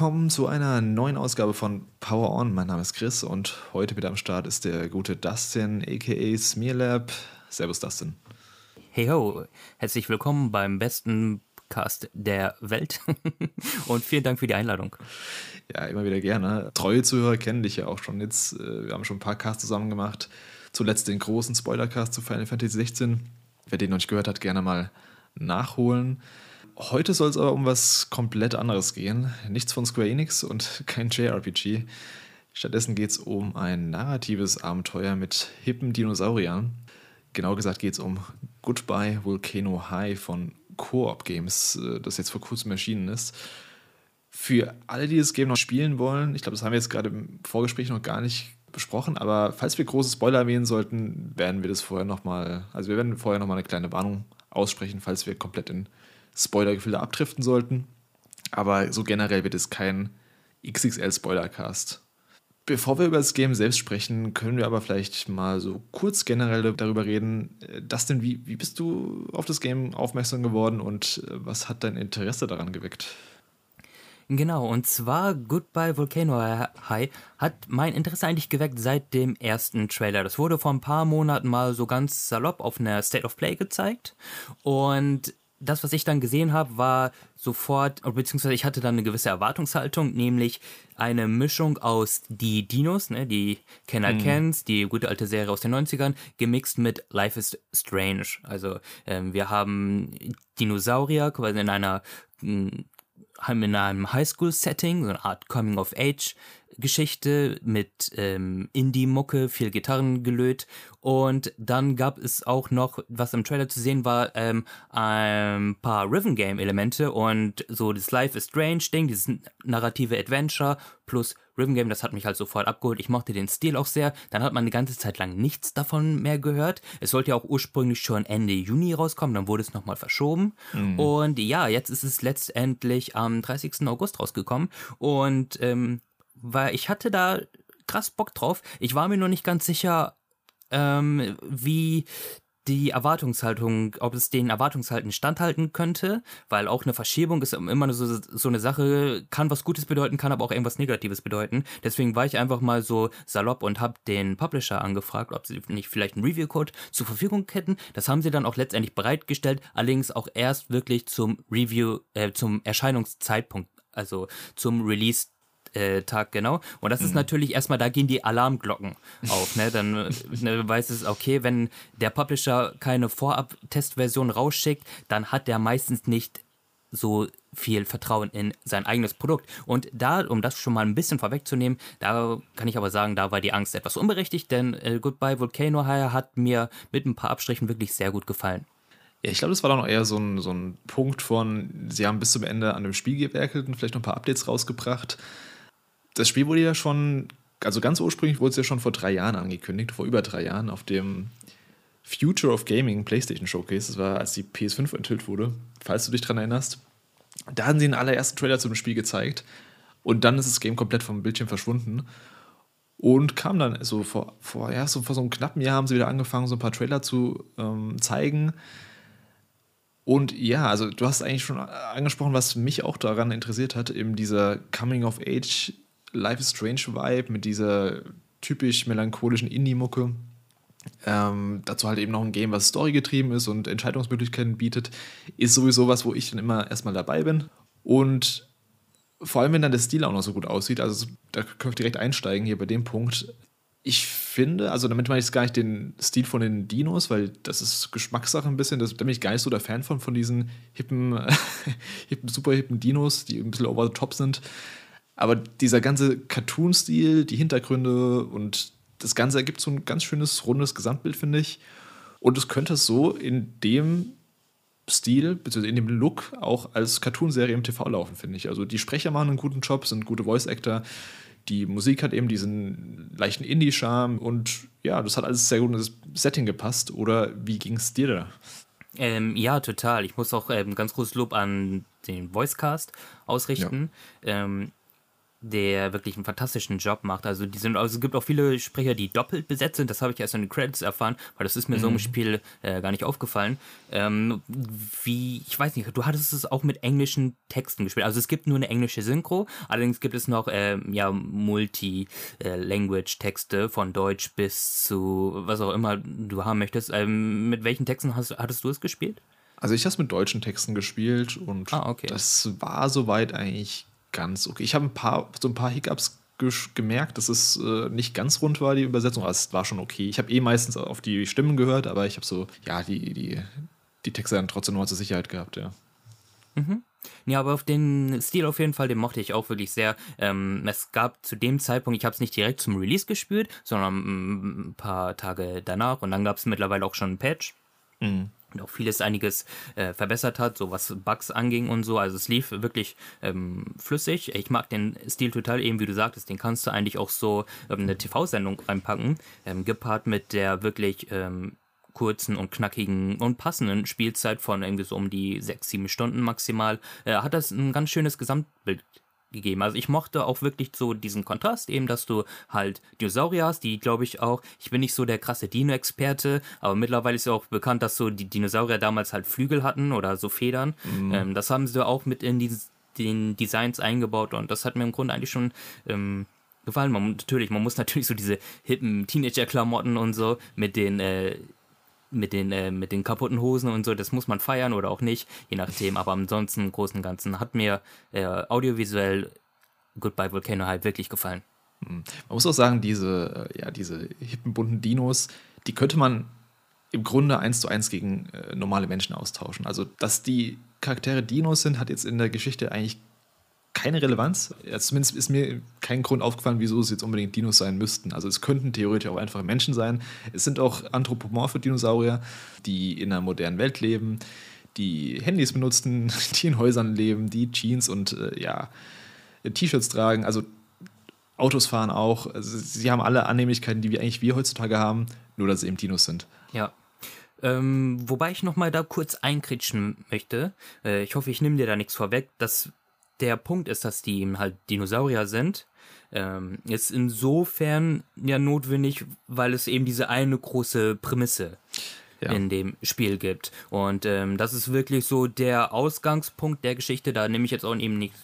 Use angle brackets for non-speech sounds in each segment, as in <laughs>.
Willkommen zu einer neuen Ausgabe von Power On. Mein Name ist Chris und heute wieder am Start ist der gute Dustin, aka Smearlab. Servus, Dustin. Hey ho, herzlich willkommen beim besten Cast der Welt <laughs> und vielen Dank für die Einladung. Ja, immer wieder gerne. Treue Zuhörer kennen dich ja auch schon jetzt. Äh, wir haben schon ein paar Casts zusammen gemacht. Zuletzt den großen Spoilercast zu Final Fantasy 16. Wer den noch nicht gehört hat, gerne mal nachholen. Heute soll es aber um was komplett anderes gehen. Nichts von Square Enix und <laughs> kein JRPG. Stattdessen geht es um ein narratives Abenteuer mit hippen Dinosauriern. Genau gesagt geht es um Goodbye Volcano High von Co-op Games, äh, das jetzt vor kurzem erschienen ist. Für alle, die das Game noch spielen wollen, ich glaube, das haben wir jetzt gerade im Vorgespräch noch gar nicht besprochen, aber falls wir große Spoiler erwähnen sollten, werden wir das vorher nochmal, also wir werden vorher nochmal eine kleine Warnung aussprechen, falls wir komplett in Spoilergefilde abdriften sollten. Aber so generell wird es kein XXL-Spoilercast. Bevor wir über das Game selbst sprechen, können wir aber vielleicht mal so kurz generell darüber reden. Äh, Dustin, wie, wie bist du auf das Game aufmerksam geworden und äh, was hat dein Interesse daran geweckt? Genau, und zwar Goodbye Volcano High hat mein Interesse eigentlich geweckt seit dem ersten Trailer. Das wurde vor ein paar Monaten mal so ganz salopp auf einer State of Play gezeigt. Und das, was ich dann gesehen habe, war sofort, beziehungsweise ich hatte dann eine gewisse Erwartungshaltung, nämlich eine Mischung aus die Dinos, ne, die Kenner mhm. kennt, die gute alte Serie aus den 90ern, gemixt mit Life is Strange. Also ähm, wir haben Dinosaurier quasi in einer haben in einem Highschool-Setting, so eine Art Coming-of-Age-Geschichte mit ähm, Indie-Mucke, viel Gitarrengelöt. Und dann gab es auch noch, was im Trailer zu sehen war, ähm, ein paar Rhythm-Game-Elemente und so das Life is Strange-Ding, dieses narrative Adventure plus Rhythm Game, das hat mich halt sofort abgeholt. Ich mochte den Stil auch sehr. Dann hat man eine ganze Zeit lang nichts davon mehr gehört. Es sollte ja auch ursprünglich schon Ende Juni rauskommen, dann wurde es nochmal verschoben. Mhm. Und ja, jetzt ist es letztendlich am 30. August rausgekommen. Und ähm, weil ich hatte da krass Bock drauf. Ich war mir nur nicht ganz sicher, ähm, wie die Erwartungshaltung, ob es den Erwartungshalten standhalten könnte, weil auch eine Verschiebung ist immer so, so eine Sache, kann was Gutes bedeuten, kann aber auch irgendwas Negatives bedeuten. Deswegen war ich einfach mal so salopp und habe den Publisher angefragt, ob sie nicht vielleicht einen Review-Code zur Verfügung hätten. Das haben sie dann auch letztendlich bereitgestellt, allerdings auch erst wirklich zum Review, äh, zum Erscheinungszeitpunkt, also zum Release äh, Tag, genau. Und das ist mhm. natürlich erstmal, da gehen die Alarmglocken auf. Ne? Dann <laughs> ne, weiß es, okay, wenn der Publisher keine Vorab-Testversion rausschickt, dann hat der meistens nicht so viel Vertrauen in sein eigenes Produkt. Und da, um das schon mal ein bisschen vorwegzunehmen, da kann ich aber sagen, da war die Angst etwas unberechtigt, denn äh, Goodbye Volcano High hat mir mit ein paar Abstrichen wirklich sehr gut gefallen. Ja, ich glaube, das war dann auch eher so ein, so ein Punkt von, sie haben bis zum Ende an dem Spiel gewerkelt und vielleicht noch ein paar Updates rausgebracht das Spiel wurde ja schon, also ganz ursprünglich wurde es ja schon vor drei Jahren angekündigt, vor über drei Jahren, auf dem Future of Gaming PlayStation Showcase. Das war, als die PS5 enthüllt wurde, falls du dich daran erinnerst. Da haben sie den allerersten Trailer zum Spiel gezeigt und dann ist das Game komplett vom Bildschirm verschwunden. Und kam dann so vor, vor, ja, so vor so einem knappen Jahr haben sie wieder angefangen, so ein paar Trailer zu ähm, zeigen. Und ja, also du hast eigentlich schon angesprochen, was mich auch daran interessiert hat, eben dieser Coming of Age Life is Strange Vibe mit dieser typisch melancholischen Indie-Mucke. Ähm, dazu halt eben noch ein Game, was storygetrieben ist und Entscheidungsmöglichkeiten bietet, ist sowieso was, wo ich dann immer erstmal dabei bin. Und vor allem, wenn dann der Stil auch noch so gut aussieht, also da können wir direkt einsteigen hier bei dem Punkt. Ich finde, also damit meine ich jetzt gar nicht den Stil von den Dinos, weil das ist Geschmackssache ein bisschen, das, da bin ich gar nicht so der Fan von, von diesen hippen, <laughs> hippen super hippen Dinos, die ein bisschen over the top sind. Aber dieser ganze Cartoon-Stil, die Hintergründe und das Ganze ergibt so ein ganz schönes, rundes Gesamtbild, finde ich. Und es könnte so in dem Stil, beziehungsweise in dem Look auch als Cartoonserie im TV laufen, finde ich. Also die Sprecher machen einen guten Job, sind gute Voice-Actor. Die Musik hat eben diesen leichten Indie-Charme und ja, das hat alles sehr gut in das Setting gepasst. Oder wie ging es dir da? Ähm, ja, total. Ich muss auch ähm, ganz großes Lob an den Voicecast ausrichten. Ja. Ähm, der wirklich einen fantastischen Job macht. Also die sind, also es gibt auch viele Sprecher, die doppelt besetzt sind. Das habe ich erst in den Credits erfahren, weil das ist mir so im Spiel äh, gar nicht aufgefallen. Ähm, wie, ich weiß nicht, du hattest es auch mit englischen Texten gespielt. Also es gibt nur eine englische Synchro, allerdings gibt es noch ähm, ja Multi-Language-Texte von Deutsch bis zu was auch immer du haben möchtest. Ähm, mit welchen Texten hast, hattest du es gespielt? Also ich habe es mit deutschen Texten gespielt und Ah, okay. das war soweit eigentlich ganz okay. Ich habe ein paar, so ein paar Hiccups gemerkt, dass es äh, nicht ganz rund war, die Übersetzung, aber es war schon okay. Ich habe eh meistens auf die Stimmen gehört, aber ich habe so, ja, die, die, die Texte dann trotzdem noch zur Sicherheit gehabt, ja. Ja, aber auf den Stil auf jeden Fall, den mochte ich auch wirklich sehr. Ähm, es gab zu dem Zeitpunkt, ich habe es nicht direkt zum Release gespielt, sondern mm, ein paar Tage danach und dann gab es mittlerweile auch schon ein Patch. Und auch vieles einiges äh, verbessert hat, so was Bugs anging und so. Also es lief wirklich ähm, flüssig. Ich mag den Stil total, eben wie du sagtest, den kannst du eigentlich auch so ähm, eine TV-Sendung reinpacken, ähm, gepaart mit der wirklich ähm, kurzen und knackigen und passenden Spielzeit von irgendwie so um die sechs, sieben Stunden maximal, äh, hat das ein ganz schönes Gesamtbild gegeben. Also ich mochte auch wirklich so diesen Kontrast, eben, dass du halt Dinosaurier hast, die glaube ich auch, ich bin nicht so der krasse Dino-Experte, aber mittlerweile ist ja auch bekannt, dass so die Dinosaurier damals halt Flügel hatten oder so Federn. Ähm, das haben sie auch mit in die, den Designs eingebaut und das hat mir im Grunde eigentlich schon ähm, gefallen. Man, natürlich, man muss natürlich so diese hippen Teenager-Klamotten und so mit den äh, mit den, äh, mit den kaputten Hosen und so, das muss man feiern oder auch nicht, je nachdem. Aber ansonsten im Großen und Ganzen hat mir äh, audiovisuell Goodbye Volcano halt wirklich gefallen. Man muss auch sagen, diese, äh, ja, diese hippen, bunten Dinos, die könnte man im Grunde eins zu eins gegen äh, normale Menschen austauschen. Also, dass die Charaktere Dinos sind, hat jetzt in der Geschichte eigentlich keine Relevanz. Ja, zumindest ist mir kein Grund aufgefallen, wieso es jetzt unbedingt Dinos sein müssten. Also es könnten theoretisch auch einfach Menschen sein. Es sind auch anthropomorphe Dinosaurier, die in einer modernen Welt leben, die Handys benutzen, <laughs> die in Häusern leben, die Jeans und äh, ja, T-Shirts tragen. Also Autos fahren auch. Also sie haben alle Annehmlichkeiten, die wir eigentlich wir heutzutage haben, nur dass sie eben Dinos sind. Ja. Ähm, wobei ich nochmal da kurz einkritschen möchte. Äh, ich hoffe, ich nehme dir da nichts vorweg. Dass der Punkt ist, dass die eben halt Dinosaurier sind. Ähm, ist insofern ja notwendig, weil es eben diese eine große Prämisse Ja. in dem Spiel gibt. Und ähm, das ist wirklich so der Ausgangspunkt der Geschichte. Da nehme ich jetzt auch eben nicht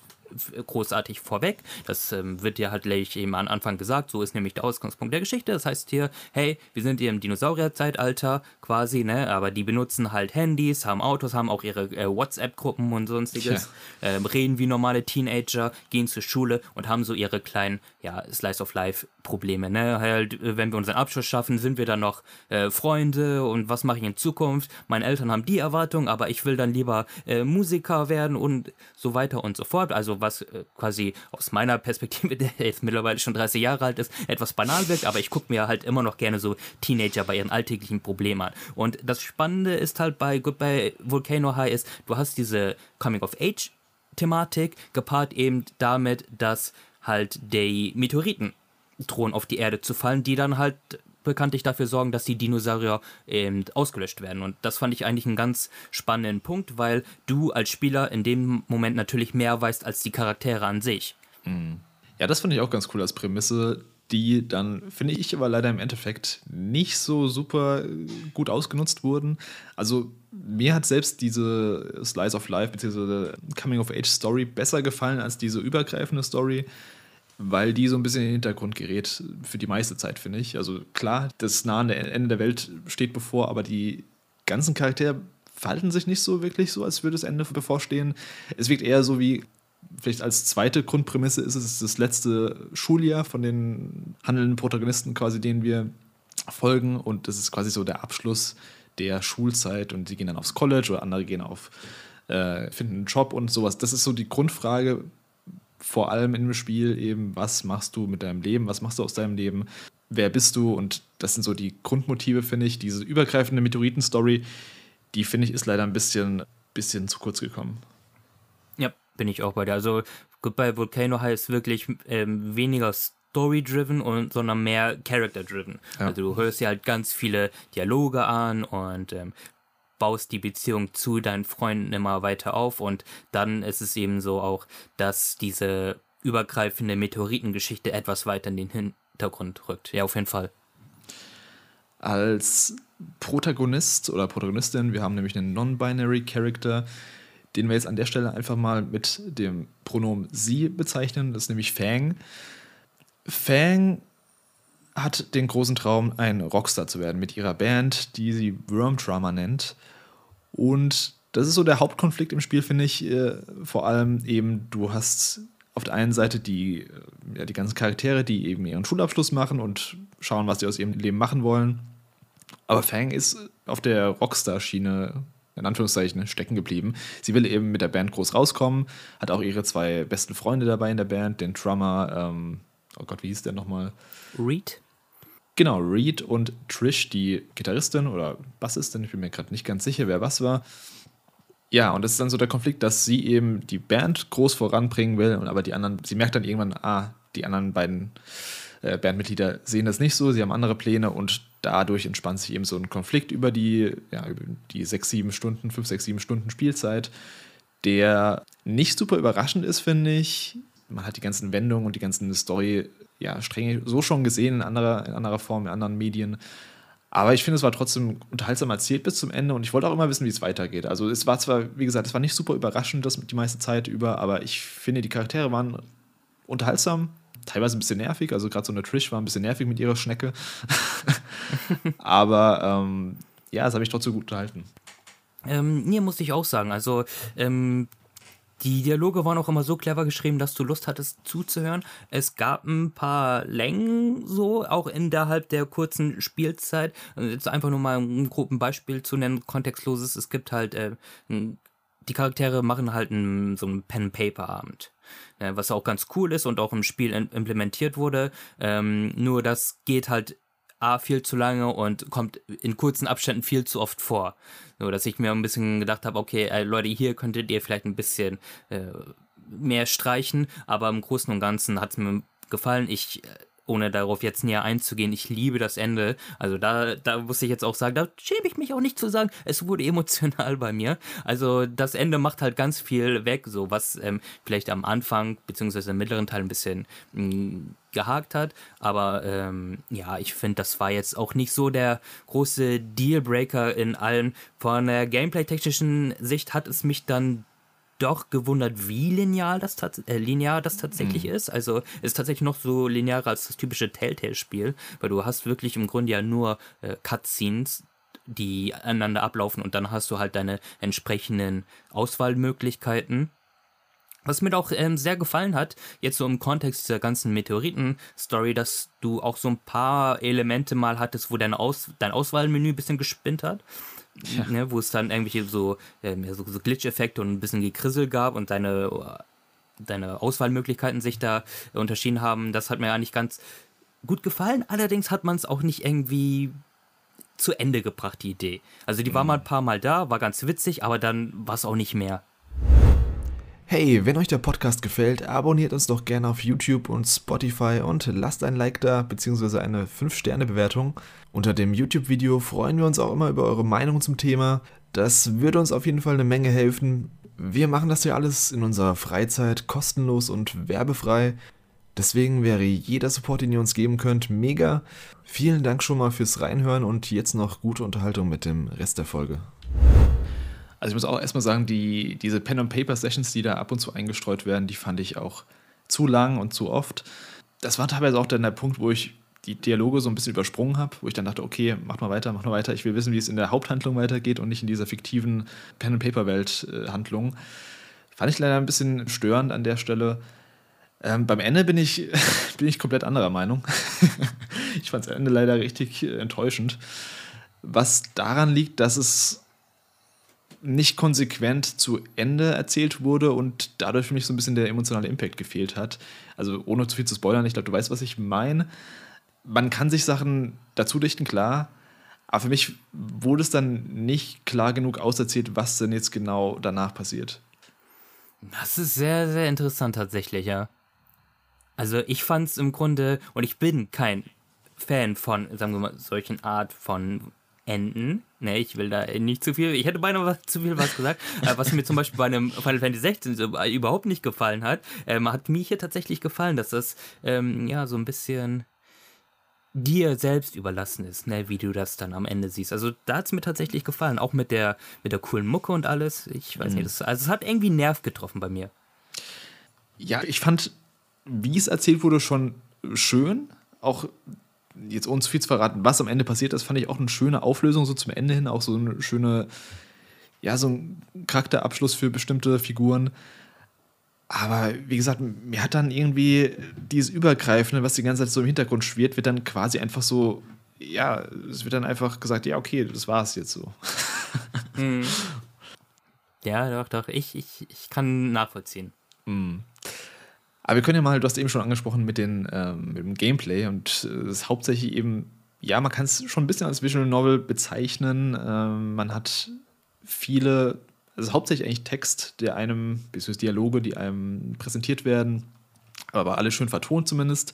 großartig vorweg. Das ähm, wird ja halt gleich eben am Anfang gesagt. So ist nämlich der Ausgangspunkt der Geschichte. Das heißt hier, hey, wir sind hier im Dinosaurierzeitalter quasi, ne? Aber die benutzen halt Handys, haben Autos, haben auch ihre äh, WhatsApp-Gruppen und sonstiges, ähm, reden wie normale Teenager, gehen zur Schule und haben so ihre kleinen, ja, Slice of Life Probleme, ne? Halt, äh, wenn wir unseren Abschluss schaffen, sind wir dann noch äh, Freunde und was mache ich in Zukunft? Meine Eltern haben die Erwartung, aber ich will dann lieber äh, Musiker werden und so weiter und so fort. Also was äh, quasi aus meiner Perspektive, <laughs> der jetzt mittlerweile schon 30 Jahre alt ist, etwas banal wirkt, aber ich gucke mir halt immer noch gerne so Teenager bei ihren alltäglichen Problemen an. Und das Spannende ist halt bei Goodbye Volcano High ist, du hast diese Coming of Age Thematik gepaart eben damit, dass halt die Meteoriten drohen auf die Erde zu fallen, die dann halt bekanntlich dafür sorgen, dass die Dinosaurier eben ausgelöscht werden. Und das fand ich eigentlich einen ganz spannenden Punkt, weil du als Spieler in dem Moment natürlich mehr weißt als die Charaktere an sich. Ja, das finde ich auch ganz cool als Prämisse, die dann, finde ich, aber leider im Endeffekt nicht so super äh, gut ausgenutzt wurden. Also mir hat selbst diese Slice of Life bzw. Coming-of-Age-Story besser gefallen als diese übergreifende Story, weil die so ein bisschen in den Hintergrund gerät für die meiste Zeit, finde ich. Also klar, das nahende Ende der Welt steht bevor, aber die ganzen Charaktere verhalten sich nicht so wirklich so, als würde das Ende bevorstehen. Es wirkt eher so wie, vielleicht als zweite Grundprämisse ist es das letzte Schuljahr von den handelnden Protagonisten quasi, denen wir folgen und das ist quasi so der Abschluss der Schulzeit und die gehen dann aufs College oder andere gehen auf, äh, finden einen Job und sowas. Das ist so die Grundfrage, vor allem in dem Spiel eben, was machst du mit deinem Leben, was machst du aus deinem Leben, wer bist du und das sind so die Grundmotive, finde ich. Diese übergreifende Meteoriten-Story, die finde ich ist leider ein bisschen, bisschen zu kurz gekommen. Ja, bin ich auch bei dir. Also Goodbye Volcano heißt wirklich ähm, weniger Story-driven, und- sondern mehr Character-driven. Ja. Also du hörst dir halt ganz viele Dialoge an und ähm, baust die Beziehung zu deinen Freunden immer weiter auf und dann ist es eben so auch, dass diese übergreifende Meteoritengeschichte etwas weiter in den Hintergrund rückt. Ja, auf jeden Fall. Als Protagonist oder Protagonistin, wir haben nämlich einen Non-Binary Character, den wir jetzt an der Stelle einfach mal mit dem Pronomen sie bezeichnen, das ist nämlich Fang. Fang hat den großen Traum, ein Rockstar zu werden mit ihrer Band, die sie Worm Drama nennt. Und das ist so der Hauptkonflikt im Spiel, finde ich. Äh, vor allem eben, du hast auf der einen Seite die, äh, ja, die ganzen Charaktere, die eben ihren Schulabschluss machen und schauen, was sie aus ihrem Leben machen wollen. Aber Fang ist auf der Rockstar-Schiene in Anführungszeichen stecken geblieben. Sie will eben mit der Band groß rauskommen, hat auch ihre zwei besten Freunde dabei in der Band, den Drummer, ähm, oh Gott, wie hieß der nochmal? Reed? Genau, Reed und Trish, die Gitarristin oder Bassistin, ich bin mir gerade nicht ganz sicher, wer was war. Ja, und das ist dann so der Konflikt, dass sie eben die Band groß voranbringen will, aber die anderen, sie merkt dann irgendwann, ah, die anderen beiden äh, Bandmitglieder sehen das nicht so, sie haben andere Pläne und dadurch entspannt sich eben so ein Konflikt über die, ja, über die sechs, sieben Stunden, fünf, sechs, sieben Stunden Spielzeit, der nicht super überraschend ist, finde ich. Man hat die ganzen Wendungen und die ganzen Story ja, streng so schon gesehen in anderer, in anderer Form, in anderen Medien. Aber ich finde, es war trotzdem unterhaltsam erzählt bis zum Ende und ich wollte auch immer wissen, wie es weitergeht. Also es war zwar, wie gesagt, es war nicht super überraschend das die meiste Zeit über, aber ich finde, die Charaktere waren unterhaltsam, teilweise ein bisschen nervig. Also gerade so eine Trish war ein bisschen nervig mit ihrer Schnecke. <laughs> aber ähm, ja, es habe ich trotzdem gut unterhalten. Ähm, nee, muss ich auch sagen. Also ähm, die Dialoge waren auch immer so clever geschrieben, dass du Lust hattest zuzuhören. Es gab ein paar Längen so, auch innerhalb der kurzen Spielzeit. Also jetzt einfach nur mal ein groben Beispiel zu nennen, kontextloses. Es gibt halt, äh, die Charaktere machen halt ein, so einen Pen-Paper-Abend. Äh, was auch ganz cool ist und auch im Spiel implementiert wurde. Ähm, nur das geht halt A viel zu lange und kommt in kurzen Abständen viel zu oft vor. So, dass ich mir ein bisschen gedacht habe, okay, äh, Leute, hier könntet ihr vielleicht ein bisschen äh, mehr streichen, aber im Großen und Ganzen hat es mir gefallen. Ich äh, ohne darauf jetzt näher einzugehen, ich liebe das Ende. Also da, da muss ich jetzt auch sagen, da schäme ich mich auch nicht zu sagen, es wurde <laughs> emotional bei mir. Also das Ende macht halt ganz viel weg, so was ähm, vielleicht am Anfang beziehungsweise im mittleren Teil ein bisschen mm, gehakt hat. Aber ähm, ja, ich finde, das war jetzt auch nicht so der große Dealbreaker in allen. Von der gameplay-technischen Sicht hat es mich dann doch gewundert, wie linear das, äh, linear das tatsächlich mhm. ist. Also ist tatsächlich noch so linearer als das typische Telltale-Spiel, weil du hast wirklich im Grunde ja nur äh, Cutscenes, die aneinander ablaufen und dann hast du halt deine entsprechenden Auswahlmöglichkeiten. Was mir auch ähm, sehr gefallen hat, jetzt so im Kontext dieser ganzen Meteoriten-Story, dass du auch so ein paar Elemente mal hattest, wo dein, Aus dein Auswahlmenü ein bisschen gespinnt hat ja. ne, wo es dann irgendwelche so, äh, so, so Glitch-Effekte und ein bisschen Gekrissel gab und deine, deine Auswahlmöglichkeiten sich da unterschieden haben. Das hat mir eigentlich ganz gut gefallen. Allerdings hat man es auch nicht irgendwie zu Ende gebracht, die Idee. Also die war mhm. mal ein paar Mal da, war ganz witzig, aber dann war es auch nicht mehr. Hey, wenn euch der Podcast gefällt, abonniert uns doch gerne auf YouTube und Spotify und lasst ein Like da bzw. eine 5-Sterne-Bewertung. Unter dem YouTube-Video freuen wir uns auch immer über eure Meinung zum Thema. Das würde uns auf jeden Fall eine Menge helfen. Wir machen das ja alles in unserer Freizeit kostenlos und werbefrei. Deswegen wäre jeder Support, den ihr uns geben könnt, mega. Vielen Dank schon mal fürs Reinhören und jetzt noch gute Unterhaltung mit dem Rest der Folge. Also ich muss auch erstmal sagen, die, diese Pen-and-Paper-Sessions, die da ab und zu eingestreut werden, die fand ich auch zu lang und zu oft. Das war teilweise auch dann der Punkt, wo ich die Dialoge so ein bisschen übersprungen habe, wo ich dann dachte, okay, mach mal weiter, mach mal weiter. Ich will wissen, wie es in der Haupthandlung weitergeht und nicht in dieser fiktiven Pen-and-Paper-Welt-Handlung. Äh, fand ich leider ein bisschen störend an der Stelle. Ähm, beim Ende bin ich, <laughs> bin ich komplett anderer Meinung. <laughs> ich fand das Ende leider richtig äh, enttäuschend. Was daran liegt, dass es nicht konsequent zu Ende erzählt wurde und dadurch für mich so ein bisschen der emotionale Impact gefehlt hat. Also ohne zu viel zu spoilern, ich glaube, du weißt, was ich meine. Man kann sich Sachen dazu dichten, klar, aber für mich wurde es dann nicht klar genug auserzählt, was denn jetzt genau danach passiert. Das ist sehr, sehr interessant tatsächlich, ja. Also ich fand es im Grunde, und ich bin kein Fan von, sagen wir mal, solchen Art von enden. Ne, ich will da nicht zu viel, ich hätte beinahe was, zu viel was gesagt, äh, was mir zum Beispiel bei einem Final Fantasy 16 so, äh, überhaupt nicht gefallen hat, ähm, hat mir hier tatsächlich gefallen, dass das ähm, ja so ein bisschen dir selbst überlassen ist, ne, wie du das dann am Ende siehst. Also da hat es mir tatsächlich gefallen, auch mit der, mit der coolen Mucke und alles. Ich weiß Mhm. nicht, das, also es hat irgendwie einen Nerv getroffen bei mir. Ja, ich fand, wie es erzählt wurde, schon schön. Auch jetzt ohne zu viel zu verraten, was am Ende passiert ist, fand ich auch eine schöne Auflösung so zum Ende hin. Auch so eine schöne, ja, so ein Charakterabschluss für bestimmte Figuren. Aber wie gesagt, mir hat dann irgendwie dieses Übergreifende, was die ganze Zeit so im Hintergrund schwirrt, wird dann quasi einfach so, ja, es wird dann einfach gesagt, ja, okay, das war es jetzt so. <laughs> Ja, doch, doch, ich, ich, ich kann nachvollziehen. Aber wir können ja mal, du hast eben schon angesprochen mit, den, ähm, mit dem Gameplay und es ist hauptsächlich eben, ja, man kann es schon ein bisschen als Visual Novel bezeichnen. Ähm, man hat viele, also hauptsächlich eigentlich Text, der einem, beziehungsweise Dialoge, die einem präsentiert werden, aber alle schön vertont zumindest.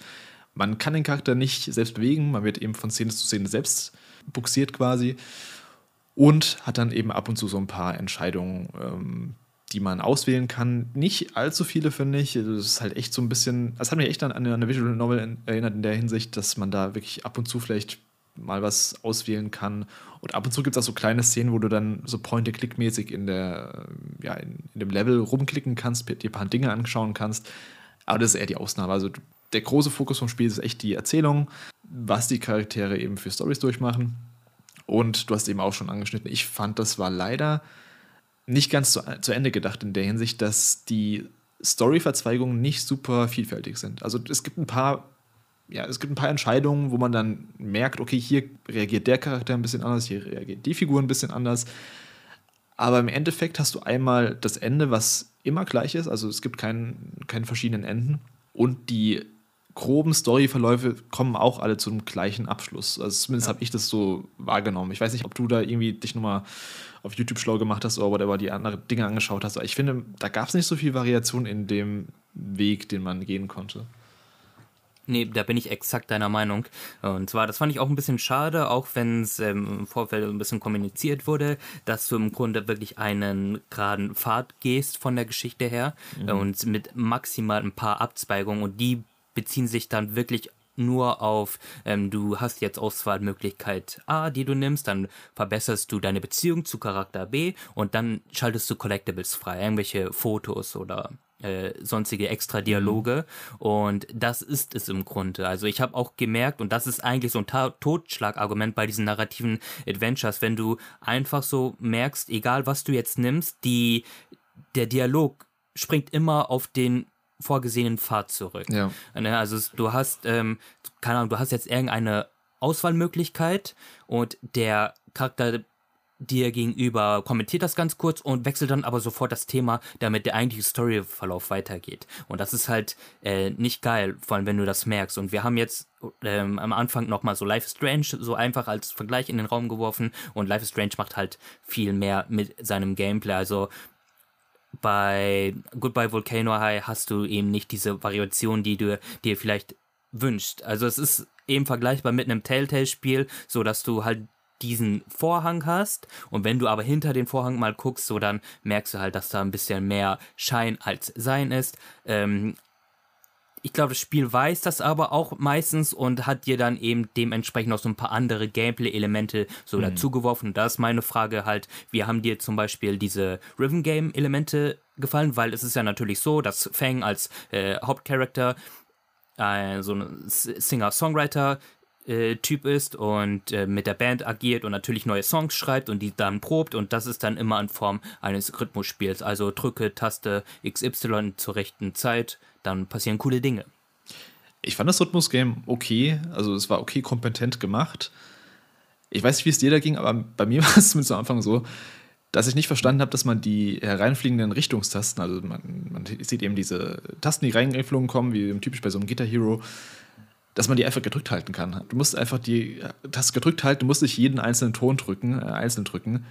Man kann den Charakter nicht selbst bewegen, man wird eben von Szene zu Szene selbst buxiert quasi und hat dann eben ab und zu so ein paar Entscheidungen, ähm, die man auswählen kann. Nicht allzu viele, finde ich. Das ist halt echt so ein bisschen, das hat mich echt an an eine Visual Novel in- erinnert in der Hinsicht, dass man da wirklich ab und zu vielleicht mal was auswählen kann. Und ab und zu gibt es auch so kleine Szenen, wo du dann so Point-and-Click-mäßig in, ja, in, in dem Level rumklicken kannst, dir ein paar Dinge anschauen kannst. Aber das ist eher die Ausnahme. Also der große Fokus vom Spiel ist echt die Erzählung, was die Charaktere eben für Stories durchmachen. Und du hast eben auch schon angeschnitten, ich fand, das war leider nicht ganz zu, zu Ende gedacht in der Hinsicht, dass die Story-Verzweigungen nicht super vielfältig sind. Also es gibt ein paar, ja, es gibt ein paar Entscheidungen, wo man dann merkt, okay, hier reagiert der Charakter ein bisschen anders, hier reagiert die Figur ein bisschen anders. Aber im Endeffekt hast du einmal das Ende, was immer gleich ist, also es gibt keinen, keine verschiedenen Enden. Und die groben Storyverläufe kommen auch alle zum gleichen Abschluss. Also zumindest habe ich das so wahrgenommen. Ich weiß nicht, ob du da irgendwie dich nochmal auf YouTube schlau gemacht hast oder whatever, die anderen Dinge angeschaut hast. Aber ich finde, da gab es nicht so viel Variation in dem Weg, den man gehen konnte. Nee, da bin ich exakt deiner Meinung. Und zwar, das fand ich auch ein bisschen schade, auch wenn es ähm, im Vorfeld ein bisschen kommuniziert wurde, dass du im Grunde wirklich einen geraden Pfad gehst von der Geschichte her äh, und mit maximal ein paar Abzweigungen und die beziehen sich dann wirklich nur auf, ähm, du hast jetzt Auswahlmöglichkeit A, die du nimmst, dann verbesserst du deine Beziehung zu Charakter B und dann schaltest du Collectibles frei, irgendwelche Fotos oder äh, sonstige extra Dialoge und das ist es im Grunde. Also ich habe auch gemerkt und das ist eigentlich so ein Ta Totschlagargument bei diesen narrativen Adventures, wenn du einfach so merkst, egal was du jetzt nimmst, die der Dialog springt immer auf den vorgesehenen Pfad zurück. Ja. Ne, Also du hast, ähm, keine Ahnung, du hast jetzt irgendeine Auswahlmöglichkeit und der Charakter dir gegenüber kommentiert das ganz kurz und wechselt dann aber sofort das Thema, damit der eigentliche Storyverlauf weitergeht. Und das ist halt äh, nicht geil, vor allem wenn du das merkst. Und wir haben jetzt ähm, am Anfang nochmal so Life is Strange so einfach als Vergleich in den Raum geworfen und Life is Strange macht halt viel mehr mit seinem Gameplay. Also bei Goodbye Volcano High hast du eben nicht diese Variation, die du dir vielleicht wünschst. Also es ist eben vergleichbar mit einem Telltale-Spiel, so dass du halt diesen Vorhang hast und wenn du aber hinter den Vorhang mal guckst, so dann merkst du halt, dass da ein bisschen mehr Schein als Sein ist. Ähm, ich glaube, das Spiel weiß das aber auch meistens und hat dir dann eben dementsprechend noch so ein paar andere Gameplay-Elemente so dazugeworfen. Und da ist meine Frage halt, wie haben dir zum Beispiel diese Rhythm Game-Elemente gefallen? Weil es ist ja natürlich so, dass Fang als äh, Hauptcharakter äh, so ein Singer-Songwriter äh, Typ ist und äh, mit der Band agiert und natürlich neue Songs schreibt und die dann probt und das ist dann immer in Form eines Rhythmusspiels. Also drücke Taste XY zur rechten Zeit, dann passieren coole Dinge. Ich fand das Rhythmus-Game okay. Also es war okay kompetent gemacht. Ich weiß nicht, wie es dir da ging, aber bei mir <laughs> war es zumindest am Anfang so, dass ich nicht verstanden habe, dass man die hereinfliegenden Richtungstasten, also man, man sieht eben diese Tasten, die reingeflogen kommen, wie typisch bei so einem Guitar Hero, dass man die einfach gedrückt halten kann. Du musst einfach die Taste gedrückt halten, du musst nicht jeden einzelnen Ton drücken, äh, einzeln drücken.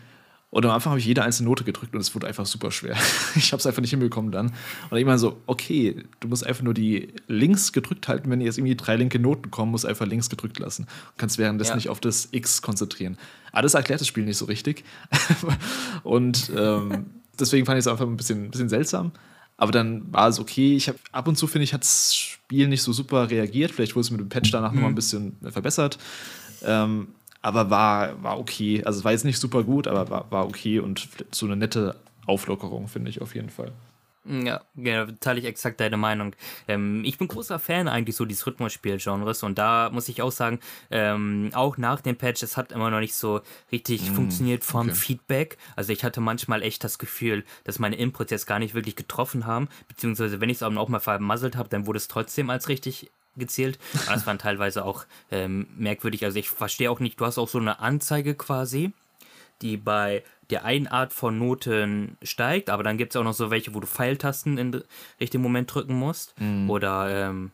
Und am Anfang habe ich jede einzelne Note gedrückt und es wurde einfach super schwer. <laughs> Ich habe es einfach nicht hinbekommen dann. Und ich meine so, okay, du musst einfach nur die links gedrückt halten, wenn jetzt irgendwie drei linke Noten kommen, musst du einfach links gedrückt lassen. Und kannst währenddessen Ja. nicht auf das X konzentrieren. Aber das erklärt das Spiel nicht so richtig. <laughs> und ähm, <laughs> deswegen fand ich es einfach ein bisschen, bisschen seltsam. Aber dann war es okay. Ich habe ab und zu, finde ich, hat das Spiel nicht so super reagiert. Vielleicht wurde es mit dem Patch danach noch mal ein bisschen verbessert. Ähm, aber war, war okay. Also es war jetzt nicht super gut, aber war, war okay und so eine nette Auflockerung, finde ich auf jeden Fall. Ja, genau, teile ich exakt deine Meinung. Ähm, ich bin großer Fan eigentlich so dieses Rhythmusspiel-Genres und da muss ich auch sagen, ähm, auch nach dem Patch, es hat immer noch nicht so richtig funktioniert vom okay. Feedback. Also ich hatte manchmal echt das Gefühl, dass meine Inputs jetzt gar nicht wirklich getroffen haben, beziehungsweise wenn ich es auch mal vermasselt habe, dann wurde es trotzdem als richtig gezählt. Aber das waren <laughs> teilweise auch ähm, merkwürdig. Also ich verstehe auch nicht, du hast auch so eine Anzeige quasi die bei der einen Art von Noten steigt, aber dann gibt es auch noch so welche, wo du Pfeiltasten in den richtigen Moment drücken musst. Oder ähm,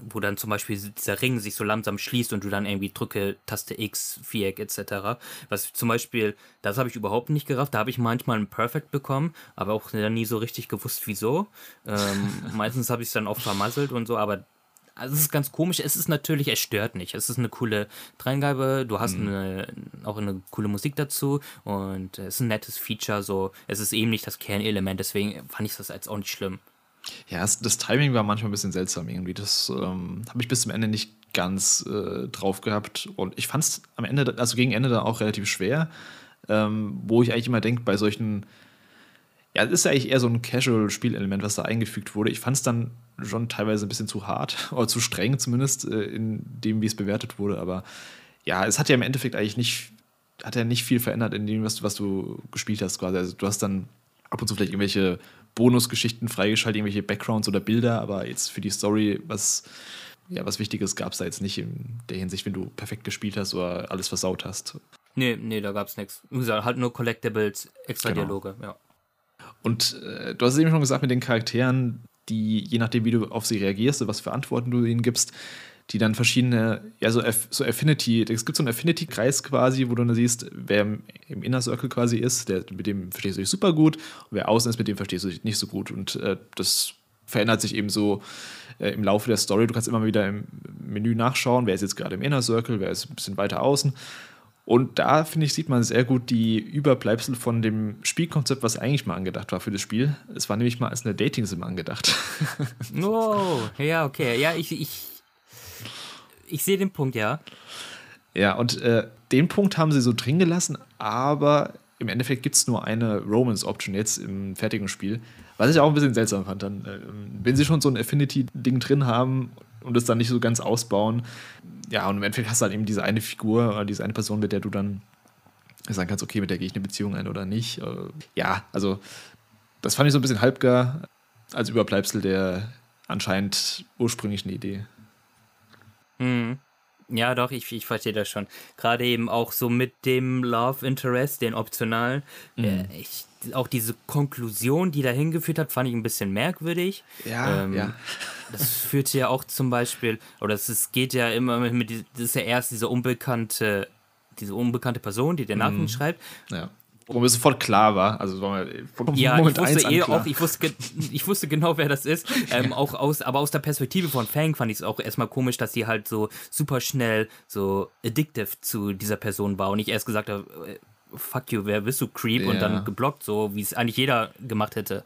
wo dann zum Beispiel dieser Ring sich so langsam schließt und du dann irgendwie drücke Taste X, Viereck etc. Was zum Beispiel, das habe ich überhaupt nicht gerafft. Da habe ich manchmal ein Perfect bekommen, aber auch dann nie so richtig gewusst, wieso. Ähm, <laughs> meistens habe ich es dann auch vermasselt und so, aber also es ist ganz komisch. Es ist natürlich, es stört nicht. Es ist eine coole Dreingabe. Du hast eine, auch eine coole Musik dazu und es ist ein nettes Feature. So, es ist eben nicht das Kernelement. Deswegen fand ich das jetzt auch nicht schlimm. Ja, es, das Timing war manchmal ein bisschen seltsam irgendwie. Das ähm, habe ich bis zum Ende nicht ganz äh, drauf gehabt. Und ich fand es am Ende, also gegen Ende dann auch relativ schwer, ähm, wo ich eigentlich immer denke, bei solchen, ja, das ist ja eigentlich eher so ein Casual-Spielelement, was da eingefügt wurde. Ich fand es dann schon teilweise ein bisschen zu hart <laughs> oder zu streng zumindest äh, in dem, wie es bewertet wurde. Aber ja, es hat ja im Endeffekt eigentlich nicht, hat ja nicht viel verändert in dem, was, du- was du gespielt hast quasi. Also du hast dann ab und zu vielleicht irgendwelche Bonusgeschichten freigeschaltet, irgendwelche Backgrounds oder Bilder, aber jetzt für die Story, was, ja, was Wichtiges gab es da jetzt nicht in der Hinsicht, wenn du perfekt gespielt hast oder alles versaut hast. Nee, nee, da gab's nichts. Wie gesagt, halt nur Collectibles, extra Genau. Dialoge, ja. Und äh, du hast es eben schon gesagt mit den Charakteren, die, je nachdem, wie du auf sie reagierst was für Antworten du ihnen gibst, die dann verschiedene, ja, so, so Affinity, es gibt so einen Affinity-Kreis quasi, wo du dann siehst, wer im, Inner Circle quasi ist, der, mit dem verstehst du dich super gut, wer außen ist, mit dem verstehst du dich nicht so gut. Und äh, das verändert sich eben so äh, im Laufe der Story. Du kannst immer wieder im Menü nachschauen, wer ist jetzt gerade im Inner Circle, wer ist ein bisschen weiter außen. Und da, finde ich, sieht man sehr gut die Überbleibsel von dem Spielkonzept, was eigentlich mal angedacht war für das Spiel. Es war nämlich mal als eine Dating-Sim angedacht. <laughs> Oh, ja, okay. Ja, ich, ich, ich sehe den Punkt, ja. ja, und äh, den Punkt haben sie so drin gelassen, aber im Endeffekt gibt es nur eine Romance-Option jetzt im fertigen Spiel. Was ich auch ein bisschen seltsam fand. Dann, äh, wenn sie schon so ein Affinity-Ding drin haben und es dann nicht so ganz ausbauen, ja, und im Endeffekt hast du halt eben diese eine Figur oder diese eine Person, mit der du dann sagen kannst, okay, mit der gehe ich eine Beziehung ein oder nicht. Äh, ja, also das fand ich so ein bisschen halbgar als Überbleibsel der anscheinend ursprünglichen Idee. Hm. Ja, doch, ich, ich verstehe das schon. Gerade eben auch so mit dem Love Interest, den optionalen. Mhm. Äh, ich, auch diese Konklusion, die dahin geführt hat, fand ich ein bisschen merkwürdig. Ja, Ähm, ja. Das führt ja auch zum Beispiel, oder es geht ja immer mit, mit, das ist ja erst diese unbekannte, diese unbekannte Person, die den Mhm. Nachrichten schreibt. Ja. Wo mir sofort klar war, also war mir von Ja, Moment ich wusste eh auch, ich wusste, ich wusste genau, wer das ist. Ähm, auch aus, aber aus der Perspektive von Fang fand ich es auch erstmal komisch, dass sie halt so super schnell so addictive zu dieser Person war und ich erst gesagt habe, äh, fuck you, wer bist du, Creep? Und Ja. dann geblockt, so wie es eigentlich jeder gemacht hätte.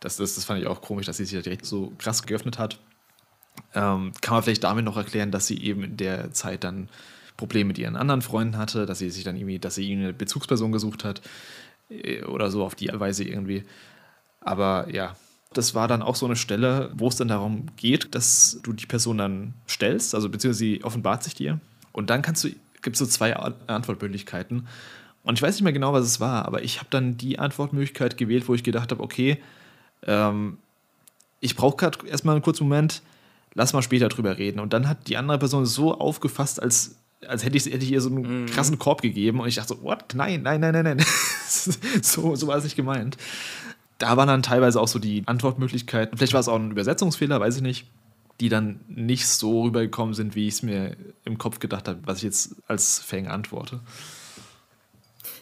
Das, das, das fand ich auch komisch, dass sie sich da direkt so krass geöffnet hat. Ähm, kann man vielleicht damit noch erklären, dass sie eben in der Zeit dann Probleme mit ihren anderen Freunden hatte, dass sie sich dann irgendwie, dass sie eine Bezugsperson gesucht hat äh, oder so auf die Weise irgendwie. Aber ja, das war dann auch so eine Stelle, wo es dann darum geht, dass du die Person dann stellst, also beziehungsweise sie offenbart sich dir. Und dann kannst du, gibt es so zwei An- Antwortmöglichkeiten. Und ich weiß nicht mehr genau, was es war, aber ich habe dann die Antwortmöglichkeit gewählt, wo ich gedacht habe, okay, ähm, ich brauche gerade erstmal einen kurzen Moment, lass mal später drüber reden. Und dann hat die andere Person so aufgefasst, als, als hätte, ich, hätte ich ihr so einen krassen Korb gegeben. Und ich dachte so, what? Nein, nein, nein, nein, nein. <laughs> so, so war es nicht gemeint. Da waren dann teilweise auch so die Antwortmöglichkeiten. Vielleicht war es auch ein Übersetzungsfehler, weiß ich nicht. Die dann nicht so rübergekommen sind, wie ich es mir im Kopf gedacht habe, was ich jetzt als Fang antworte.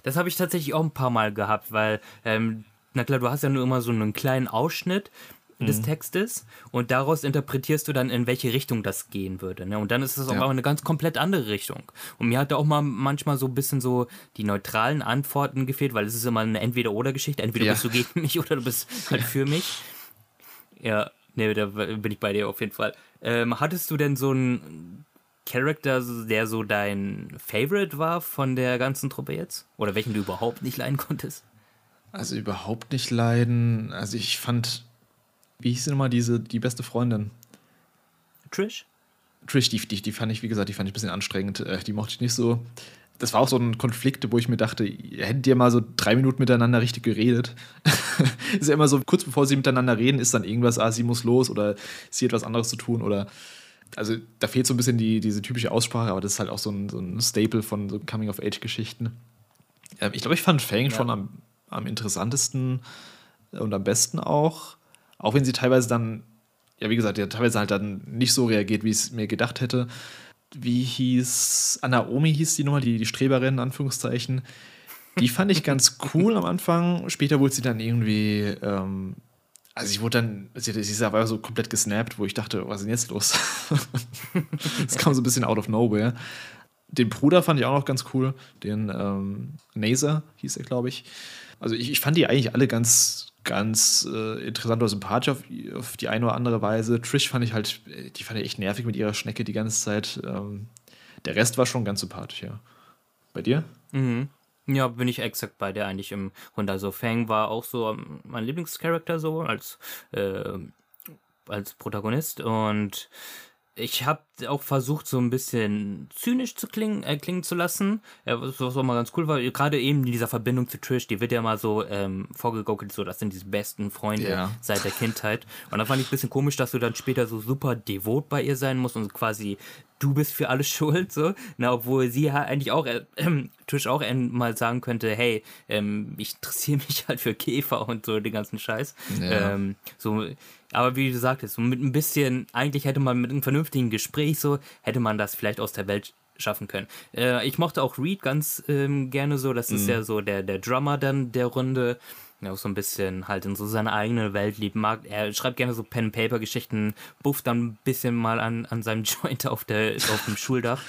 Das habe ich tatsächlich auch ein paar Mal gehabt, weil, ähm, na klar, du hast ja nur immer so einen kleinen Ausschnitt des Mhm. Textes und daraus interpretierst du dann, in welche Richtung das gehen würde. Ne? Und dann ist es auch Ja. eine ganz komplett andere Richtung. Und mir hat da auch mal manchmal so ein bisschen so die neutralen Antworten gefehlt, weil es ist immer eine Entweder-Oder-Geschichte. Entweder Ja. bist du gegen <laughs> mich oder du bist halt für mich. Ja, ne, da bin ich bei dir auf jeden Fall. Ähm, hattest du denn so einen Charakter, der so dein Favorite war von der ganzen Truppe jetzt? Oder welchen du überhaupt nicht leiden konntest? Also überhaupt nicht leiden. Also ich fand, wie hieß sie nochmal, diese, die beste Freundin? Trish? Trish, die, die, die fand ich, wie gesagt, die fand ich ein bisschen anstrengend. Äh, Die mochte ich nicht so. Das war auch so ein Konflikt, wo ich mir dachte, hättet ihr mal so drei Minuten miteinander richtig geredet. <laughs> ist ja immer so, kurz bevor sie miteinander reden, ist dann irgendwas, ah, sie muss los oder sie hat was anderes zu tun oder. Also da fehlt so ein bisschen die, diese typische Aussprache, aber das ist halt auch so ein, so ein Staple von so Coming-of-Age-Geschichten. Ähm, ich glaube, ich fand Fang schon am, am interessantesten und am besten auch. Auch wenn sie teilweise dann, ja, wie gesagt, ja, teilweise halt dann nicht so reagiert, wie ich es mir gedacht hätte. Wie hieß, Anaomi hieß die Nummer, die, die Streberin, in Anführungszeichen. Die fand ich ganz <laughs> cool am Anfang. Später wurde sie dann irgendwie, ähm, also ich wurde dann, sie, sie war so komplett gesnappt, wo ich dachte, was ist denn jetzt los? <laughs> das kam so ein bisschen out of nowhere. Den Bruder fand ich auch noch ganz cool, den ähm, Naser hieß er, glaube ich. Also ich, ich fand die eigentlich alle ganz, ganz äh, interessant oder sympathisch auf, auf die eine oder andere Weise. Trish fand ich halt, äh, die fand ich echt nervig mit ihrer Schnecke die ganze Zeit. Ähm, der Rest war schon ganz sympathisch, ja. Bei dir? Mhm. Ja, bin ich exakt bei der eigentlich im Grunde. Also Fang war auch so ähm, mein Lieblingscharakter so als, äh, als Protagonist und ich habe auch versucht, so ein bisschen zynisch zu klingen, äh, klingen zu lassen, äh, was auch mal ganz cool war. Gerade eben dieser Verbindung zu Trish, die wird ja mal so ähm, vorgegaukelt, so das sind die besten Freunde Ja. seit der Kindheit. Und da fand ich ein bisschen komisch, dass du dann später so super devot bei ihr sein musst und quasi du bist für alles <laughs> schuld, so. Na, obwohl sie ja eigentlich auch, äh, äh, auch mal sagen könnte, hey, ähm, ich interessiere <laughs> mich halt für Käfer und so den ganzen Scheiß. Ja. Ähm, so, aber wie du sagtest, so mit ein bisschen, eigentlich hätte man mit einem vernünftigen Gespräch so, hätte man das vielleicht aus der Welt schaffen können. Äh, ich mochte auch Reed ganz ähm, gerne so, das ist ja so der, der Drummer dann der Runde, der auch so ein bisschen halt in so seine eigene Welt liebt mag. Er schreibt gerne so Pen-Paper-Geschichten, bufft dann ein bisschen mal an, an seinem <laughs> Joint auf, der, auf dem Schuldach.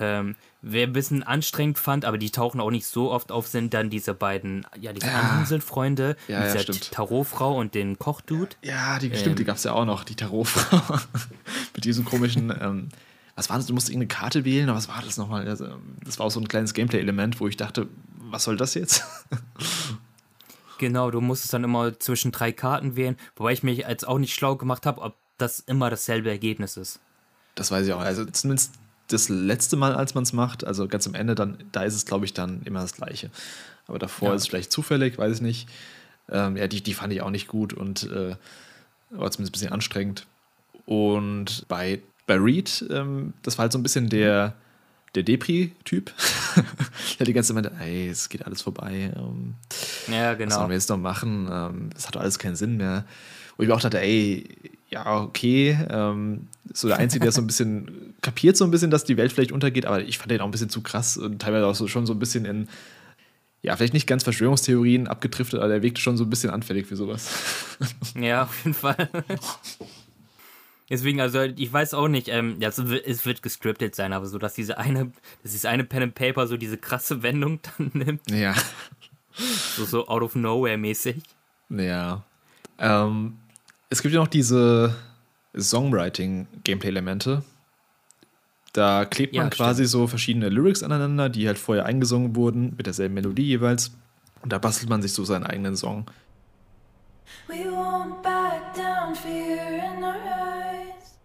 Ähm, wer ein bisschen anstrengend fand, aber die tauchen auch nicht so oft auf, sind dann diese beiden, ja, diese Ja. Anhimselfreunde, Ja, ja, dieser. Tarotfrau und den Kochdude. Ja, die stimmt, Ähm. die gab es ja auch noch, die Tarotfrau. <laughs> Mit diesem komischen, ähm, was war das? Du musst irgendeine Karte wählen, aber was war das nochmal? Also, ähm, das war auch so ein kleines Gameplay-Element, wo ich dachte, was soll das jetzt? <laughs> Genau, du musstest dann immer zwischen drei Karten wählen, wobei ich mich jetzt auch nicht schlau gemacht habe, ob das immer dasselbe Ergebnis ist. Das weiß ich auch. Also zumindest das letzte Mal, als man es macht, also ganz am Ende, dann, da ist es, glaube ich, dann immer das Gleiche. Aber davor Ja. ist es vielleicht zufällig, weiß ich nicht. Ähm, ja, die, die fand ich auch nicht gut und äh, war zumindest ein bisschen anstrengend. Und bei, bei Reed, ähm, das war halt so ein bisschen der, der Depri-Typ. <laughs> der die ganze Zeit meinte, ey, es geht alles vorbei. Ähm, Ja, was genau. sollen wir jetzt noch machen? Ähm, das hat alles keinen Sinn mehr. Wo ich mir auch dachte, ey, ja, okay. Ähm, so der Einzige, der so ein <laughs> bisschen kapiert, so ein bisschen, dass die Welt vielleicht untergeht, aber ich fand den auch ein bisschen zu krass und teilweise auch so, schon so ein bisschen in, ja, vielleicht nicht ganz Verschwörungstheorien abgedriftet, aber der wirkte schon so ein bisschen anfällig für sowas. <laughs> Ja, auf jeden Fall. Deswegen, also ich weiß auch nicht, ähm, ja, es wird- es wird gescriptet sein, aber so, dass diese eine, dass dieses eine Pen and Paper so diese krasse Wendung <laughs> dann nimmt, ja. So, so out of nowhere mäßig. Ja. Ähm, es gibt ja noch diese Songwriting-Gameplay-Elemente. Da klebt man Ja, quasi so verschiedene Lyrics aneinander, die halt vorher eingesungen wurden, mit derselben Melodie jeweils. Und da bastelt man sich so seinen eigenen Song. We won't back down, fear in our eyes.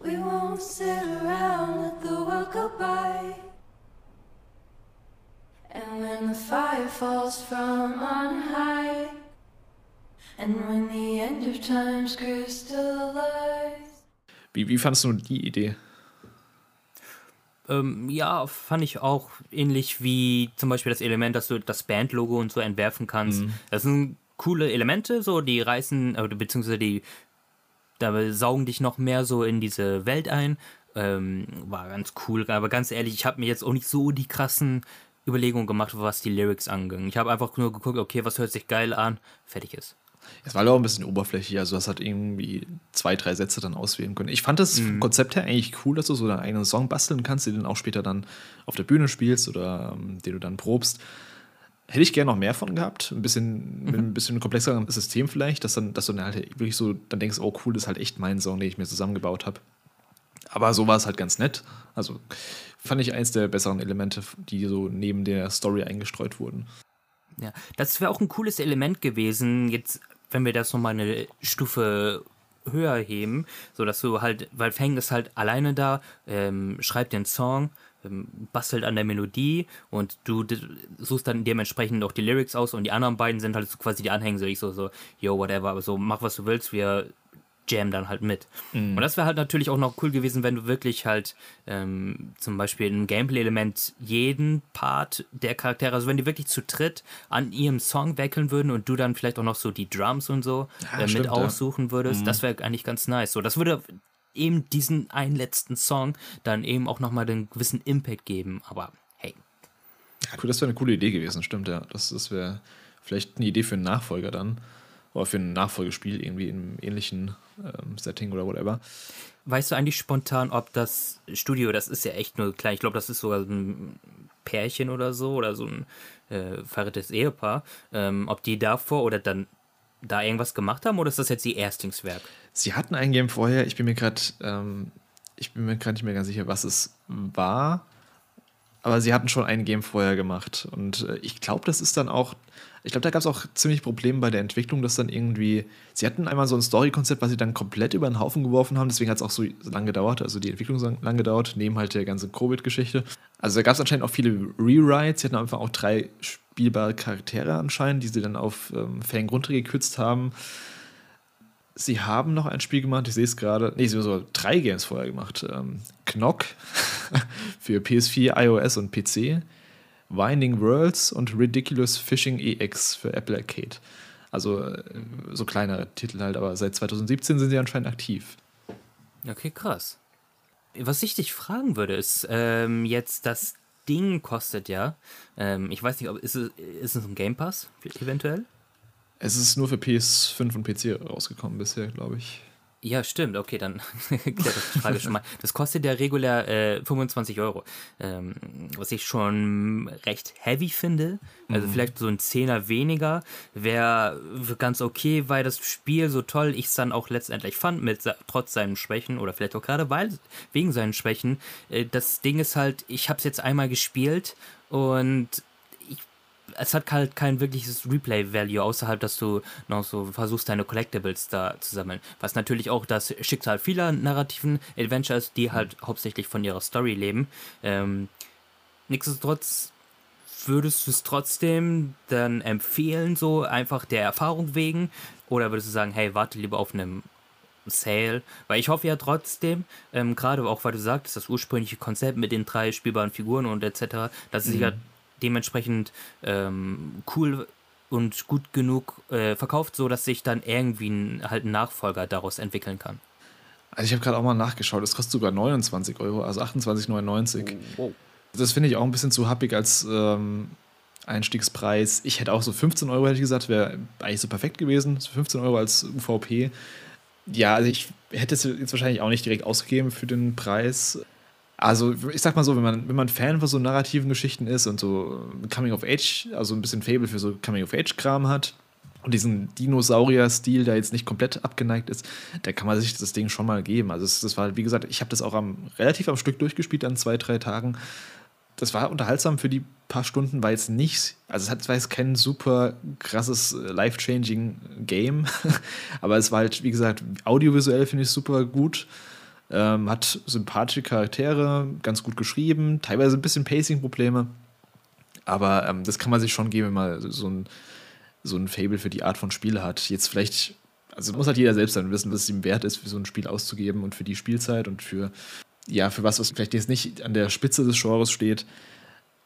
We won't sit around, let the world go by. And when the fire falls from on high, and when the end of time's crystallized. Wie, wie fandest du die Idee? Ähm, ja, fand ich auch ähnlich wie zum Beispiel das Element, dass du das Bandlogo und so entwerfen kannst. Das sind coole Elemente, so die reißen, oder beziehungsweise die da saugen dich noch mehr so in diese Welt ein. Ähm, war ganz cool, aber ganz ehrlich, ich habe mir jetzt auch nicht so die krassen Überlegungen gemacht, was die Lyrics anging. Ich habe einfach nur geguckt, okay, was hört sich geil an, fertig ist. Es war auch ein bisschen oberflächlich, also das hat irgendwie zwei, drei Sätze dann auswählen können. Ich fand das vom Konzept her eigentlich cool, dass du so deinen eigenen Song basteln kannst, den du dann auch später dann auf der Bühne spielst oder ähm, den du dann probst. Hätte ich gerne noch mehr von gehabt, ein bisschen, mit ein bisschen komplexerem System vielleicht, dass, dann, dass du dann halt wirklich so dann denkst, oh cool, das ist halt echt mein Song, den ich mir zusammengebaut habe. Aber so war es halt ganz nett. Also fand ich eins der besseren Elemente, die so neben der Story eingestreut wurden. Ja, das wäre auch ein cooles Element gewesen, jetzt, wenn wir das nochmal eine Stufe höher heben, so dass du halt, weil Fang ist halt alleine da, ähm, schreibt den Song, ähm, bastelt an der Melodie und du suchst dann dementsprechend auch die Lyrics aus und die anderen beiden sind halt so quasi die Anhänger, so ich so, so, yo, whatever, aber so, mach was du willst, wir jam dann halt mit. Und das wäre halt natürlich auch noch cool gewesen, wenn du wirklich halt ähm, zum Beispiel ein Gameplay-Element jeden Part der Charaktere, also wenn die wirklich zu dritt an ihrem Song weckeln würden und du dann vielleicht auch noch so die Drums und so Ja, äh, mit stimmt, ja. aussuchen würdest, das wäre eigentlich ganz nice. So, das würde eben diesen einen letzten Song dann eben auch nochmal den gewissen Impact geben, aber hey. Ja, cool, das wäre eine coole Idee gewesen, stimmt, ja. Das, das wäre vielleicht eine Idee für einen Nachfolger dann. Oder für ein Nachfolgespiel irgendwie im ähnlichen ähm, Setting oder whatever. Weißt du eigentlich spontan, ob das Studio, das ist ja echt nur klein, ich glaube, das ist sogar so ein Pärchen oder so, oder so ein äh, verrücktes Ehepaar, ähm, ob die davor oder dann da irgendwas gemacht haben, oder ist das jetzt ihr Erstlingswerk? Sie hatten ein Game vorher, ich bin mir gerade, ähm, ich bin mir gerade nicht mehr ganz sicher, was es war. Aber sie hatten schon ein Game vorher gemacht. Und äh, ich glaube, das ist dann auch. Ich glaube, da gab es auch ziemlich Probleme bei der Entwicklung, dass dann irgendwie. Sie hatten einmal so ein Story-Konzept, was sie dann komplett über den Haufen geworfen haben. Deswegen hat es auch so lange gedauert. Also die Entwicklung so lang gedauert, neben halt der ganzen Covid-Geschichte. Also da gab es anscheinend auch viele Rewrites. Sie hatten einfach auch drei spielbare Charaktere anscheinend, die sie dann auf ähm, Fang runtergekürzt haben. Sie haben noch ein Spiel gemacht, ich sehe es gerade. Nee, sie haben sogar drei Games vorher gemacht. Ähm, Knock <laughs> für PS4, iOS und PC. Winding Worlds und Ridiculous Fishing EX für Apple Arcade. Also äh, so kleinere Titel halt, aber seit 2017 sind sie anscheinend aktiv. Okay, krass. Was ich dich fragen würde, ist, ähm, jetzt das Ding kostet ja, ähm, ich weiß nicht, ob ist es, ist es ein Game Pass eventuell? Es ist nur für PS5 und PC rausgekommen bisher, glaube ich. Ja, stimmt. Okay, dann <laughs> klärt das die Frage schon mal. Das kostet ja regulär äh, 25 Euro. Ähm, was ich schon recht heavy finde. Also vielleicht so ein Zehner weniger wäre ganz okay, weil das Spiel so toll ich es dann auch letztendlich fand, mit trotz seinen Schwächen oder vielleicht auch gerade weil wegen seinen Schwächen. Äh, das Ding ist halt, ich habe es jetzt einmal gespielt und es hat halt kein wirkliches Replay-Value, außerhalb, dass du noch so versuchst, deine Collectibles da zu sammeln. Was natürlich auch das Schicksal vieler narrativen Adventures, die halt hauptsächlich von ihrer Story leben. Ähm, nichtsdestotrotz würdest du es trotzdem dann empfehlen, so einfach der Erfahrung wegen? Oder würdest du sagen, hey, warte lieber auf einem Sale? Weil ich hoffe ja trotzdem, ähm, gerade auch weil du sagtest, das ursprüngliche Konzept mit den drei spielbaren Figuren und etc., dass es sich ja dementsprechend ähm, cool und gut genug äh, verkauft, so dass sich dann irgendwie ein, halt ein Nachfolger daraus entwickeln kann. Also ich habe gerade auch mal nachgeschaut, es kostet sogar 29 Euro, also 28,99. Wow. Das finde ich auch ein bisschen zu happig als ähm, Einstiegspreis. Ich hätte auch so 15 Euro, hätte ich gesagt, wäre eigentlich so perfekt gewesen. So 15 Euro als UVP. Ja, also ich hätte es jetzt wahrscheinlich auch nicht direkt ausgegeben für den Preis. Also, ich sag mal so, wenn man, wenn man Fan von so narrativen Geschichten ist und so Coming of Age, also ein bisschen Fable für so Coming of Age-Kram hat und diesen Dinosaurier-Stil, der jetzt nicht komplett abgeneigt ist, da kann man sich das Ding schon mal geben. Also, das, das war, wie gesagt, ich habe das auch am, relativ am Stück durchgespielt an zwei, drei Tagen. Das war unterhaltsam für die paar Stunden, war jetzt nicht, also es hat zwar jetzt kein super krasses, äh, life-changing Game, <laughs> aber es war halt, wie gesagt, audiovisuell finde ich es super gut. Ähm, hat sympathische Charaktere, ganz gut geschrieben, teilweise ein bisschen Pacing-Probleme. Aber ähm, das kann man sich schon geben, wenn man so ein, so ein Fable für die Art von Spiele hat. Jetzt vielleicht, also muss halt jeder selbst dann wissen, was es ihm wert ist, für so ein Spiel auszugeben und für die Spielzeit und für, ja, für was, was vielleicht jetzt nicht an der Spitze des Genres steht.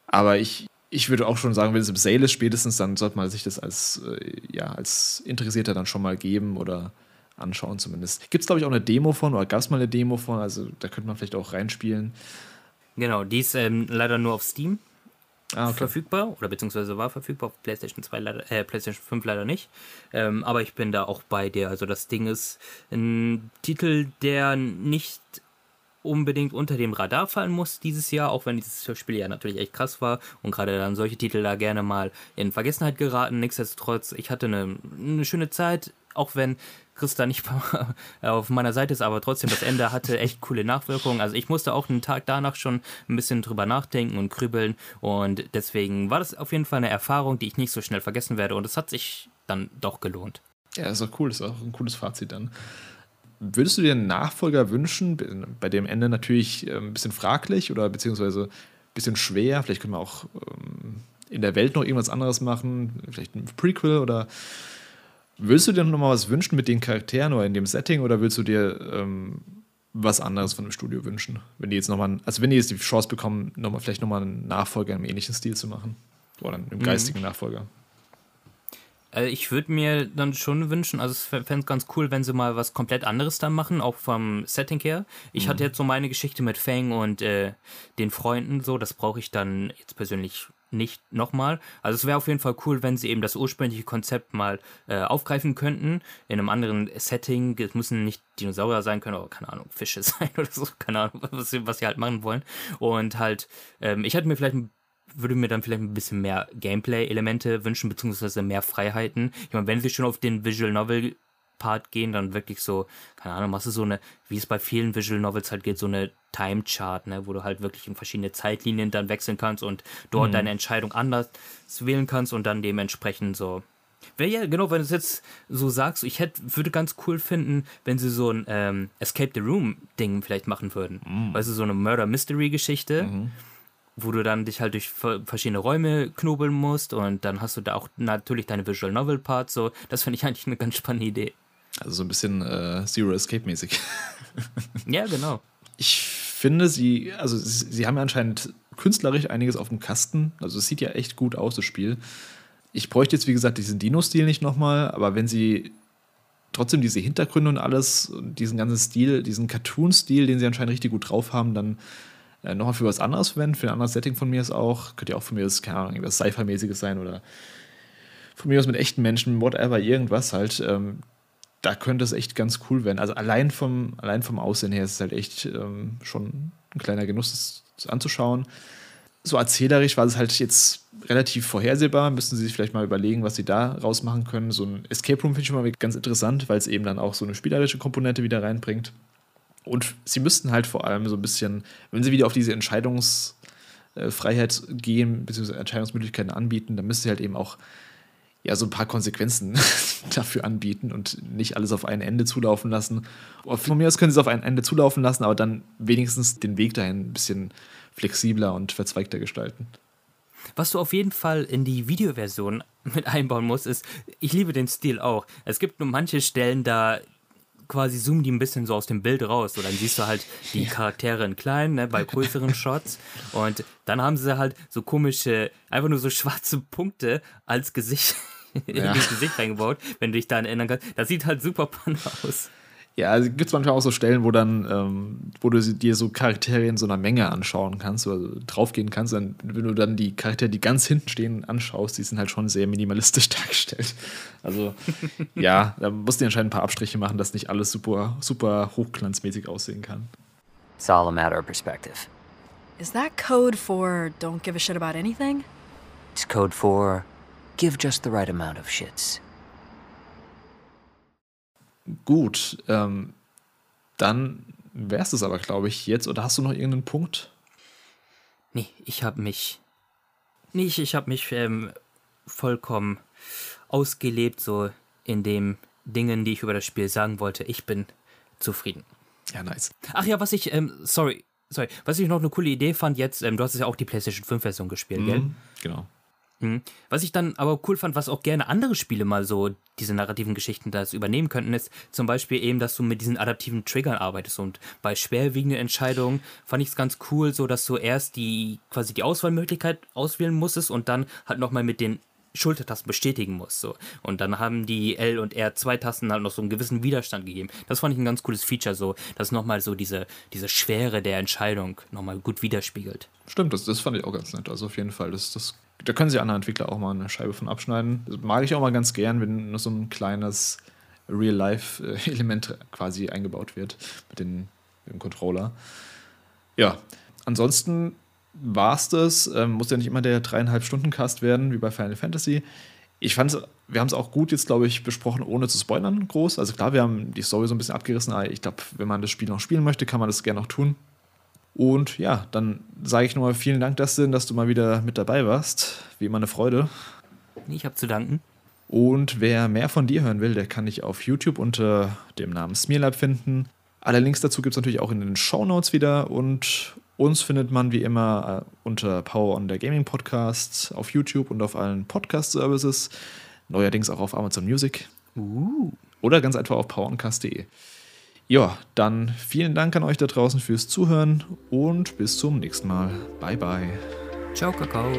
Aber ich, ich würde auch schon sagen, wenn es im Sale ist, spätestens, dann sollte man sich das als, äh, ja, als Interessierter dann schon mal geben oder anschauen zumindest. Gibt es, glaube ich, auch eine Demo von oder gab es mal eine Demo von? Also da könnte man vielleicht auch reinspielen. Genau, die ist ähm, leider nur auf Steam. Ah, okay. verfügbar oder beziehungsweise war verfügbar auf PlayStation 2 leider, äh, PlayStation 5 leider nicht. Ähm, aber ich bin da auch bei dir. Also das Ding ist ein Titel, der nicht unbedingt unter dem Radar fallen muss dieses Jahr, auch wenn dieses Spiel ja natürlich echt krass war und gerade dann solche Titel da gerne mal in Vergessenheit geraten. Nichtsdestotrotz, ich hatte eine, eine schöne Zeit, auch wenn Chris da nicht <laughs> auf meiner Seite ist, aber trotzdem das Ende hatte echt coole Nachwirkungen. Also ich musste auch einen Tag danach schon ein bisschen drüber nachdenken und krübeln und deswegen war das auf jeden Fall eine Erfahrung, die ich nicht so schnell vergessen werde und es hat sich dann doch gelohnt. Ja, ist auch cool, ist auch ein cooles Fazit dann. Würdest du dir einen Nachfolger wünschen, bei dem Ende natürlich äh, ein bisschen fraglich oder beziehungsweise ein bisschen schwer? Vielleicht können wir auch ähm, in der Welt noch irgendwas anderes machen, vielleicht ein Prequel oder willst du dir noch mal was wünschen mit den Charakteren oder in dem Setting oder willst du dir ähm, was anderes von dem Studio wünschen? Wenn die jetzt noch mal, also wenn die jetzt die Chance bekommen, noch mal, vielleicht nochmal einen Nachfolger im ähnlichen Stil zu machen oder einen geistigen mhm. Nachfolger. Also ich würde mir dann schon wünschen, also es fände es ganz cool, wenn sie mal was komplett anderes dann machen, auch vom Setting her. Ich mhm. hatte jetzt so meine Geschichte mit Fang und äh, den Freunden so, das brauche ich dann jetzt persönlich nicht nochmal. Also es wäre auf jeden Fall cool, wenn sie eben das ursprüngliche Konzept mal äh, aufgreifen könnten, in einem anderen Setting. Es müssen nicht Dinosaurier sein können, aber keine Ahnung, Fische <laughs> sein oder so, keine Ahnung, was, was sie halt machen wollen. Und halt, ähm, ich hätte mir vielleicht ein würde mir dann vielleicht ein bisschen mehr Gameplay-Elemente wünschen, beziehungsweise mehr Freiheiten. Ich meine, wenn sie schon auf den Visual Novel Part gehen, dann wirklich so, keine Ahnung, machst du so eine, wie es bei vielen Visual Novels halt geht, so eine Time Chart, ne, wo du halt wirklich in verschiedene Zeitlinien dann wechseln kannst und dort mhm. deine Entscheidung anders wählen kannst und dann dementsprechend so. Wäre ja, genau, wenn du es jetzt so sagst, ich hätte, würde ganz cool finden, wenn sie so ein ähm, Escape the Room Ding vielleicht machen würden. Mhm. Weißt du, so eine Murder Mystery Geschichte. Mhm wo du dann dich halt durch verschiedene Räume knobeln musst und dann hast du da auch natürlich deine Visual Novel Parts. So, das finde ich eigentlich eine ganz spannende Idee. Also so ein bisschen äh, Zero Escape mäßig. <laughs> ja, genau. Ich finde, sie, also sie, sie haben ja anscheinend künstlerisch einiges auf dem Kasten. Also es sieht ja echt gut aus, das Spiel. Ich bräuchte jetzt, wie gesagt, diesen Dino-Stil nicht nochmal, aber wenn sie trotzdem diese Hintergründe und alles, diesen ganzen Stil, diesen Cartoon-Stil, den sie anscheinend richtig gut drauf haben, dann äh, nochmal für was anderes verwenden, für ein anderes Setting von mir ist auch. Könnte ja auch von mir das, keine Ahnung, irgendwas Sci-Fi-mäßiges sein oder von mir aus mit echten Menschen, whatever, irgendwas halt. Ähm, da könnte es echt ganz cool werden. Also allein vom, allein vom Aussehen her ist es halt echt ähm, schon ein kleiner Genuss, das anzuschauen. So erzählerisch war es halt jetzt relativ vorhersehbar. Müssten Sie sich vielleicht mal überlegen, was Sie da rausmachen können. So ein Escape Room finde ich schon mal ganz interessant, weil es eben dann auch so eine spielerische Komponente wieder reinbringt. Und sie müssten halt vor allem so ein bisschen, wenn sie wieder auf diese Entscheidungsfreiheit gehen, beziehungsweise Entscheidungsmöglichkeiten anbieten, dann müssen sie halt eben auch ja, so ein paar Konsequenzen <laughs> dafür anbieten und nicht alles auf ein Ende zulaufen lassen. Von mir aus können sie es auf ein Ende zulaufen lassen, aber dann wenigstens den Weg dahin ein bisschen flexibler und verzweigter gestalten. Was du auf jeden Fall in die Videoversion <laughs> mit einbauen musst, ist, ich liebe den Stil auch. Es gibt nur manche Stellen, da quasi zoomen die ein bisschen so aus dem Bild raus. So, dann siehst du halt die Charaktere in klein, ne, bei größeren <laughs> Shots. Und dann haben sie halt so komische, einfach nur so schwarze Punkte als Gesicht <laughs> in ja. das Gesicht reingebaut, wenn du dich daran erinnern kannst. Das sieht halt super <laughs> pan aus. Ja, also gibt es manchmal auch so Stellen, wo dann, ähm, wo du dir so Charaktere in so einer Menge anschauen kannst oder draufgehen kannst. Dann, wenn du dann die Charaktere, die ganz hinten stehen, anschaust, die sind halt schon sehr minimalistisch <laughs> dargestellt. Also <laughs> ja, da musst du anscheinend ein paar Abstriche machen, dass nicht alles super, super hochglanzmäßig aussehen kann. It's all a matter of perspective. Is that code for don't give a shit about anything? It's code for give just the right amount of shits. Gut, ähm, dann wär's es aber, glaube ich, jetzt. Oder hast du noch irgendeinen Punkt? Nee, ich habe mich. Nee, ich, ich habe mich ähm, vollkommen ausgelebt, so in den Dingen, die ich über das Spiel sagen wollte. Ich bin zufrieden. Ja, nice. Ach ja, was ich, ähm, sorry, sorry, was ich noch eine coole Idee fand jetzt, ähm, du hast ja auch die PlayStation 5 Version gespielt, mhm, gell? Genau. Mhm. Was ich dann aber cool fand, was auch gerne andere Spiele mal so diese narrativen Geschichten das übernehmen könnten, ist zum Beispiel eben, dass du mit diesen adaptiven Triggern arbeitest und bei schwerwiegenden Entscheidungen fand ich es ganz cool, so dass du erst die quasi die Auswahlmöglichkeit auswählen musstest und dann halt nochmal mit den Schultertasten bestätigen muss. So. Und dann haben die L und R zwei Tasten halt noch so einen gewissen Widerstand gegeben. Das fand ich ein ganz cooles Feature, so, dass nochmal so diese, diese Schwere der Entscheidung nochmal gut widerspiegelt. Stimmt, das, das fand ich auch ganz nett. Also auf jeden Fall, das, das, da können sich andere Entwickler auch mal eine Scheibe von abschneiden. Das mag ich auch mal ganz gern, wenn nur so ein kleines Real-Life-Element quasi eingebaut wird mit, den, mit dem Controller. Ja, ansonsten war es das. Ähm, muss ja nicht immer der dreieinhalb Stunden Cast werden, wie bei Final Fantasy. Ich fand wir haben es auch gut jetzt, glaube ich, besprochen, ohne zu spoilern groß. Also klar, wir haben die Story so ein bisschen abgerissen, aber ich glaube, wenn man das Spiel noch spielen möchte, kann man das gerne noch tun. Und ja, dann sage ich nochmal vielen Dank, Dustin, dass du mal wieder mit dabei warst. Wie immer eine Freude. Ich habe zu danken. Und wer mehr von dir hören will, der kann dich auf YouTube unter dem Namen Smearlab finden. Alle Links dazu gibt es natürlich auch in den Show Notes wieder. Und uns findet man wie immer äh, unter Power on the Gaming Podcast auf YouTube und auf allen Podcast-Services. Neuerdings auch auf Amazon Music. Uh. Oder ganz einfach auf poweroncast.de. Ja, dann vielen Dank an euch da draußen fürs Zuhören und bis zum nächsten Mal. Bye, bye. Ciao, Kakao.